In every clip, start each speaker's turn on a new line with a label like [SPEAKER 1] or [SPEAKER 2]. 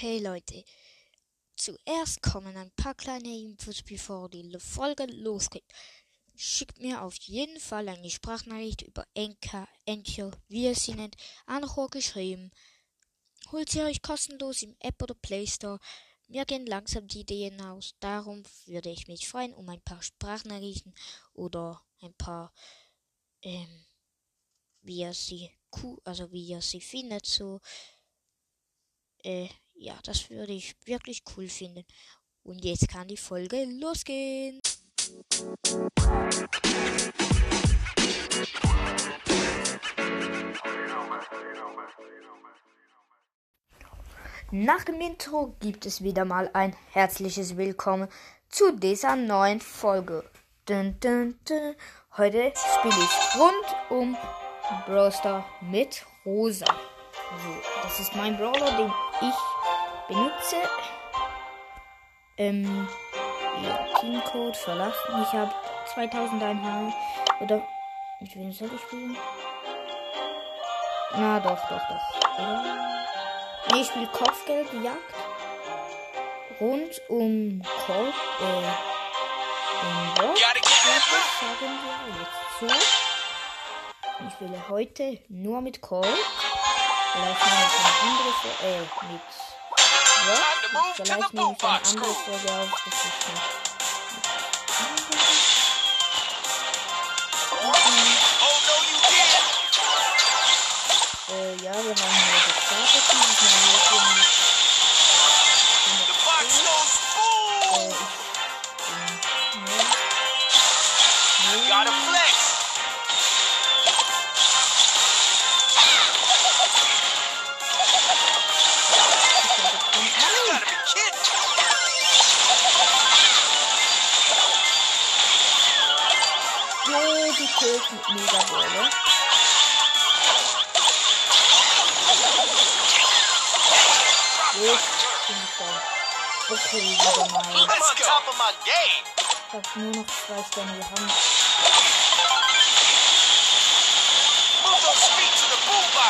[SPEAKER 1] Hey Leute, zuerst kommen ein paar kleine Infos, bevor die Folge losgeht. Schickt mir auf jeden Fall eine Sprachnachricht über Enka, Encho, wie ihr sie nennt, Anchor geschrieben. Holt sie euch kostenlos im App oder Play Store. Mir gehen langsam die Ideen aus. Darum würde ich mich freuen um ein paar Sprachnachrichten oder ein paar, ähm, wie ihr sie, also wie ihr sie findet, so. Äh, ja, das würde ich wirklich cool finden. Und jetzt kann die Folge losgehen. Nach dem Intro gibt es wieder mal ein herzliches Willkommen zu dieser neuen Folge. Dun, dun, dun. Heute spiele ich rund um Brawster mit Rosa. So, das ist mein Brawler, den ich benutze. Ähm, ja, Teamcode verlassen. Ich habe 2000 Einheiten. Oder, mit wem soll ich spielen? Na, doch, doch, doch. Oder? Nee, ich spiele Kopfgeldjagd. Rund um Colt, äh, Rock, sagen wir jetzt so. Ich spiele heute nur mit Colt. Vielleicht nehme ich eine andere, äh, mit Rock. Vielleicht nehme ich eine andere Folge Jetzt bin ich da. Okay, wieder mal.
[SPEAKER 2] I'm on top of my game.
[SPEAKER 1] Ich hab nur noch zwei Sterne. Wir haben
[SPEAKER 2] Move those feet to the boombox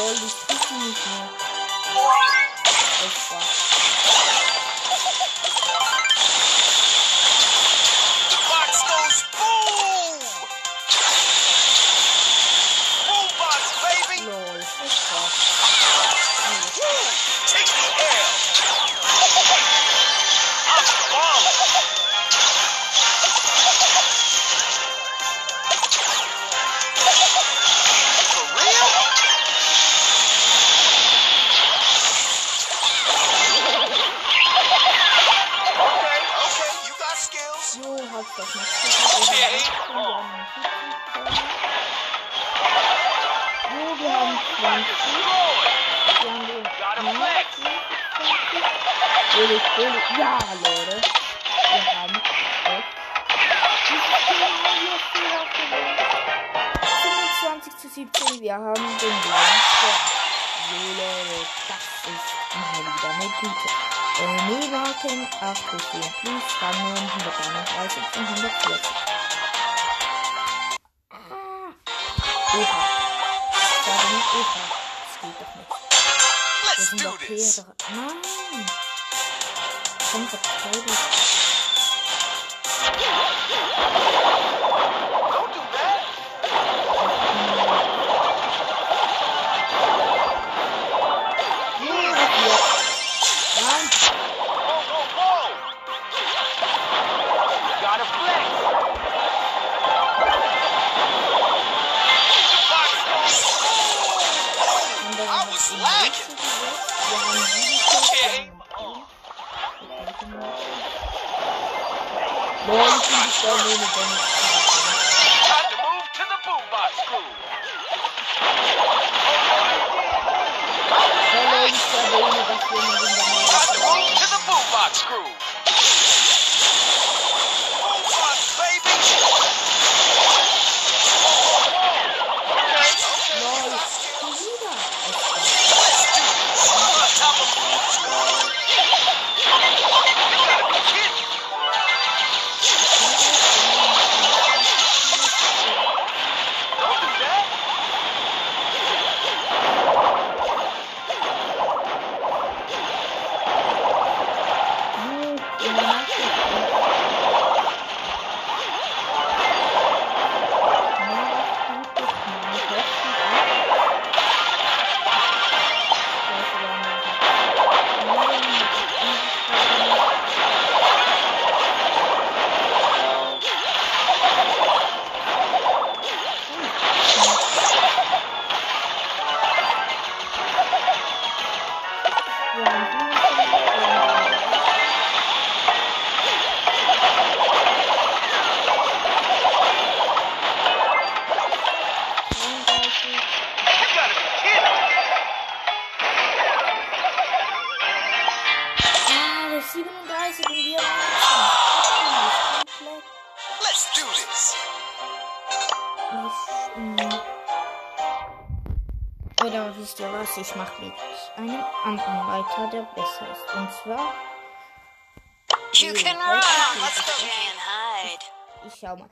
[SPEAKER 1] lol, die nicht mehr. Echt wahr. Billig, billig. Ja, Leute. Wir haben wir gewonnen. 25 zu 17. Wir haben den blauen Stern. So, Leute, das ist mal wieder eine gute. Mega-King 8 plus 4 plus Rang 131 und 140. Ah. Ich sage nicht Oha. Das geht doch nicht. Wir
[SPEAKER 2] Let's
[SPEAKER 1] sind
[SPEAKER 2] do
[SPEAKER 1] doch
[SPEAKER 2] this.
[SPEAKER 1] Heere. Nein. Komm, verteidigt.
[SPEAKER 2] Game on.
[SPEAKER 1] Lol, ich bin die Stelle ohne Dennis.
[SPEAKER 2] Time to move to the boombox groove.
[SPEAKER 1] Hallo, ich Stelle ohne das wir in den
[SPEAKER 2] Time to move to the boombox groove.
[SPEAKER 1] Oder wisst ihr was? Ich mache mit einem anderen weiter, der besser ist. Und zwar,
[SPEAKER 2] You can run. Let's go. Hide.
[SPEAKER 1] ich schau mal.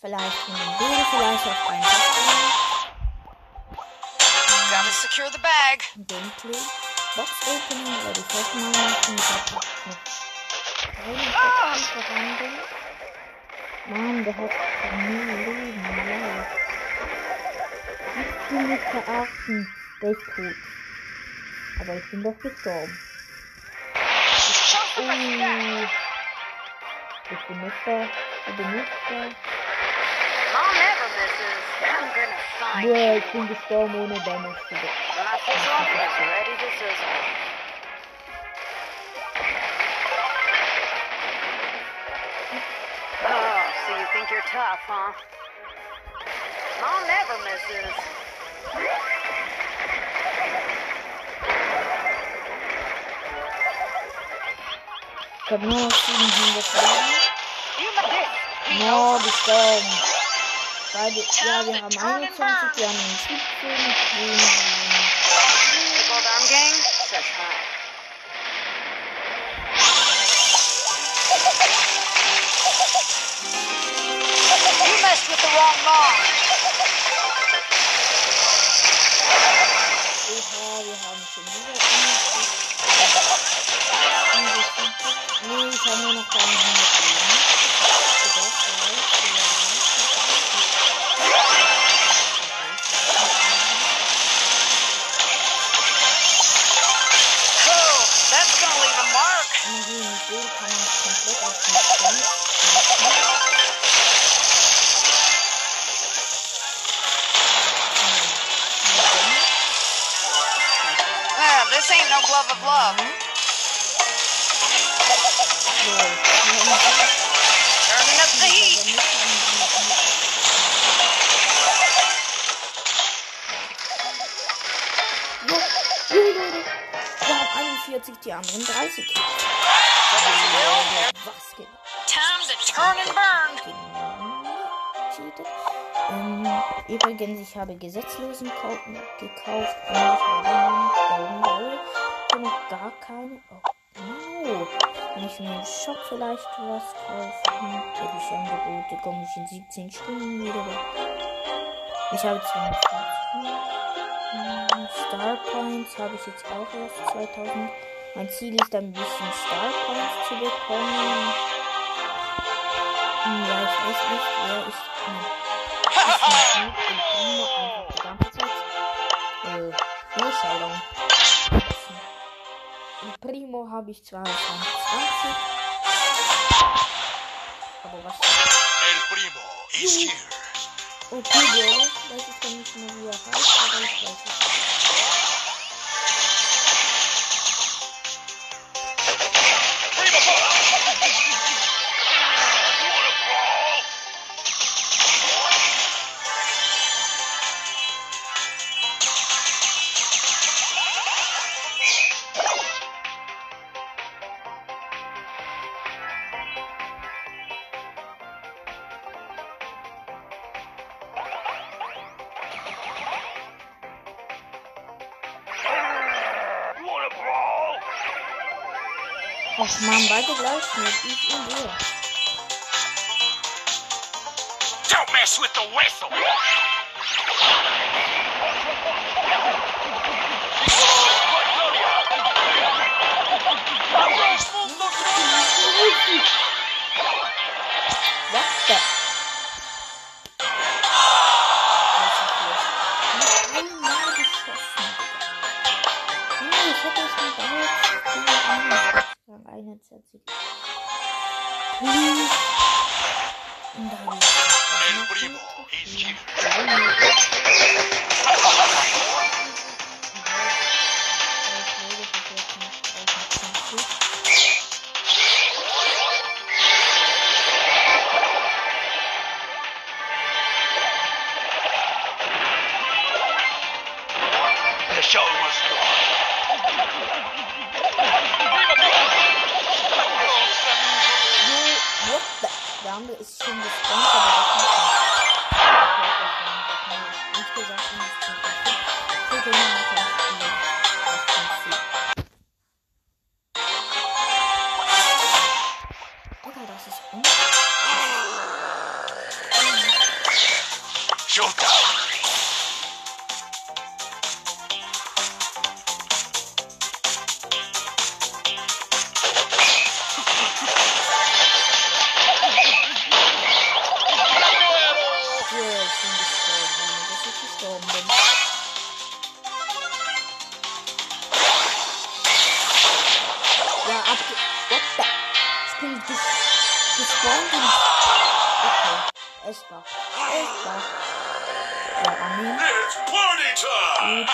[SPEAKER 1] Vielleicht von dem Bild, vielleicht auch ein
[SPEAKER 2] Gotta secure the bag.
[SPEAKER 1] Gameplay. Box Opening werde ich heute mal machen. Ich hab keine rein. Mann, der hat nie Leben. Leid. Ich bin nicht verachten. Der ist tot. Aber ich bin doch gestorben. Oh. Ich bin nicht da. Ich bin nicht da.
[SPEAKER 2] Mom never. I'm gonna find
[SPEAKER 1] Ja, ich bin gestorben ohne Damage zu bekommen.
[SPEAKER 2] When I see zombies ready to sizzle. Oh, so you think you're tough, huh? Mom never misses.
[SPEAKER 1] Ich hab nur noch 700 Leben.
[SPEAKER 2] You like this.
[SPEAKER 1] No, gestorben. Beide, ja, wir haben 21, wir haben 17, 10.
[SPEAKER 2] Nickel down gang says hi. You messed with the wrong mom.
[SPEAKER 1] Oha, wir haben schon wieder 21. Nee, ich habe nur noch 100 40, die anderen 30. Was geht?
[SPEAKER 2] Time to turn and burn.
[SPEAKER 1] Ähm, übrigens, ich habe gesetzlosen Kaufen gekauft und ich habe noch gar keine. Oh, no. Kann ich mir im Shop vielleicht was ich Angebote komme ich in 17 Stunden wieder. Ich habe 52. Star Points habe ich jetzt auch erst 2000. Mein Ziel ist ein bisschen Star Points zu bekommen. Hm, Ja, ich weiß nicht, wer ich. Hm. Ich bin einfach die ganze Zeit. Äh, Showdown. Und Primo habe ich zwar 20. Aber was?
[SPEAKER 3] El primo is here.
[SPEAKER 1] Okay, Bro, weiß ich dann nicht mehr, wie er heißt, aber ich weiß es. Och man, beide gleich nicht. Ich und.
[SPEAKER 3] Don't mess with the whistle.
[SPEAKER 1] Was
[SPEAKER 3] El primo is here.
[SPEAKER 1] Es war. Ja, annehmen.
[SPEAKER 3] Time.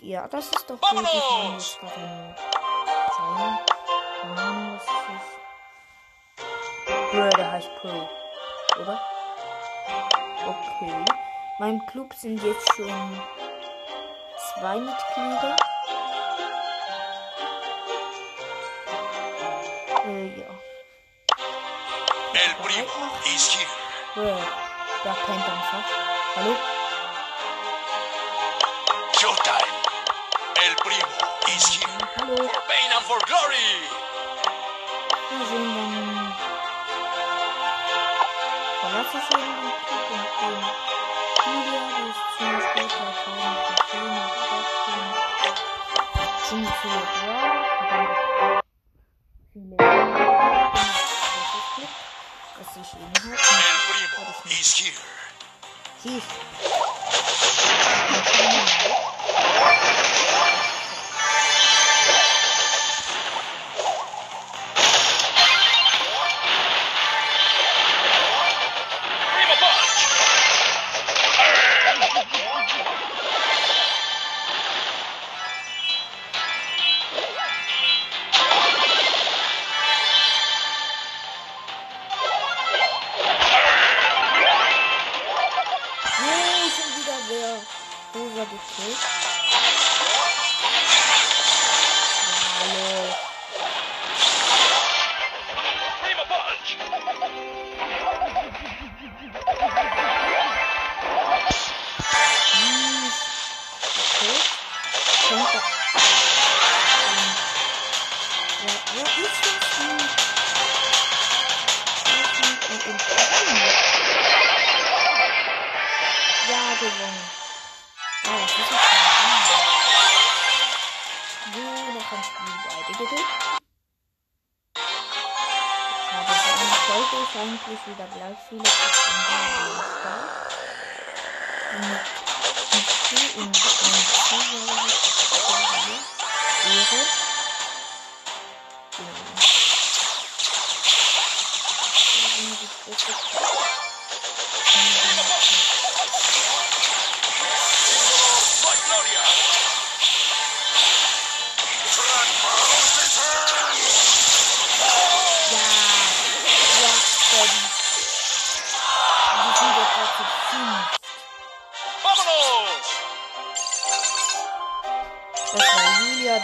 [SPEAKER 1] Ja, das ist doch wirklich meine Skarren. Sein. Keine Ahnung, was das ist. Bro, der heißt Pro. Oder? Okay. Meinem Club sind jetzt schon zwei Mitglieder. Äh, ja.
[SPEAKER 3] El Primo is here.
[SPEAKER 1] Bro, der pennt einfach. Hallo?
[SPEAKER 3] Showtime. El Primo is here.
[SPEAKER 1] Hallo?
[SPEAKER 3] For pain and for glory.
[SPEAKER 1] Wir sind dann. Verlasse ich eben den Club und den Julia, die ist ziemlich gut, da kaum Trophäen und Boxen. Ziemlich viele Brawler und viele großes Glück, dass ich ihn halt
[SPEAKER 3] El Primo is here.
[SPEAKER 1] Siehst rosa gekillt. Hallo. Hm. Ähm. Ja, gewonnen. Oh, was ist das denn? So, noch ein Spiel beide gedrückt. Schade, so eine Folge ist eigentlich wieder gleich viele am Start. Und mit Zu- und Ehre. Ja. Das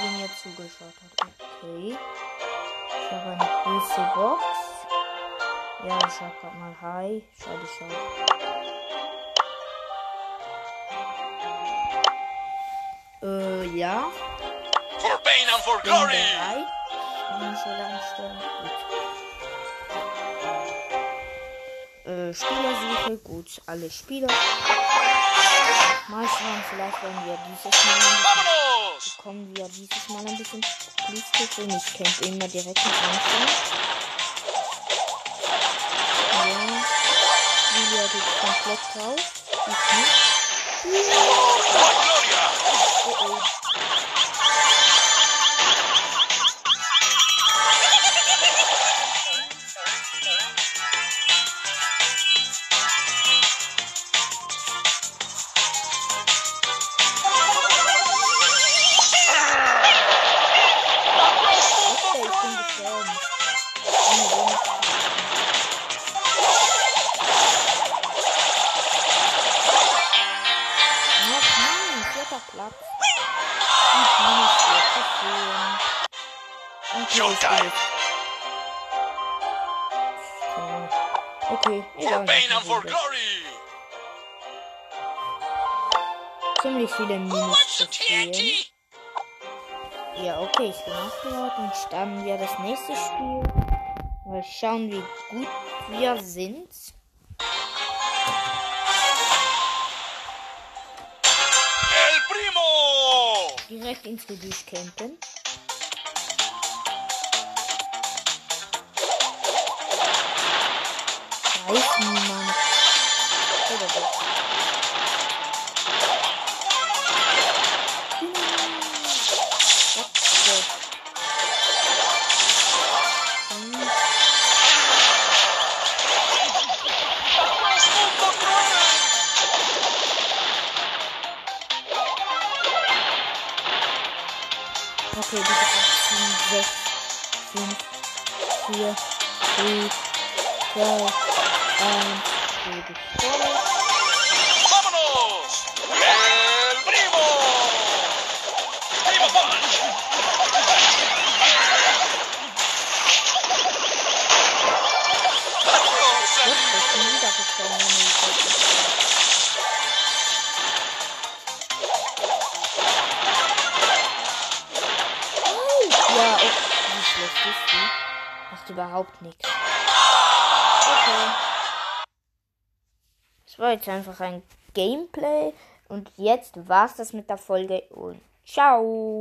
[SPEAKER 1] die mir zugeschaut hat. Okay. Ich habe eine große Box. Ja, ich sag grad mal Hi. Schade, schade. Äh, ja.
[SPEAKER 3] For pain and for glory.
[SPEAKER 1] bereit. Bin so lange. Gut. Äh, Spielersuche. Gut, alle Spieler. Mal schauen, vielleicht werden wir dieses Mal ein bisschen
[SPEAKER 3] Vámonos.
[SPEAKER 1] bekommen wir dieses Mal ein bisschen und ich kämpfe immer direkt mit Anfang. Ja. Julia geht komplett drauf. Ich nicht.
[SPEAKER 3] Gloria.
[SPEAKER 1] Oh oh. Okay. Egal. Ziemlich viele Minus? Ja, okay, ich bin aufgehört und starten wir das nächste Spiel. Mal schauen, wie gut wir sind.
[SPEAKER 3] El primo.
[SPEAKER 1] Direkt ins Gebüsch campen. Weiß niemand. Oder doch. Okay, bitte 18, 6, 5, 4, 3, 2, 1, gebe voll.
[SPEAKER 3] Vámonos. El primo. Primo punch.
[SPEAKER 1] Oh, Ja, okay. Wie schlecht ist die? Macht überhaupt nichts. Okay. War jetzt einfach ein Gameplay. Und jetzt war's das mit der Folge und ciao.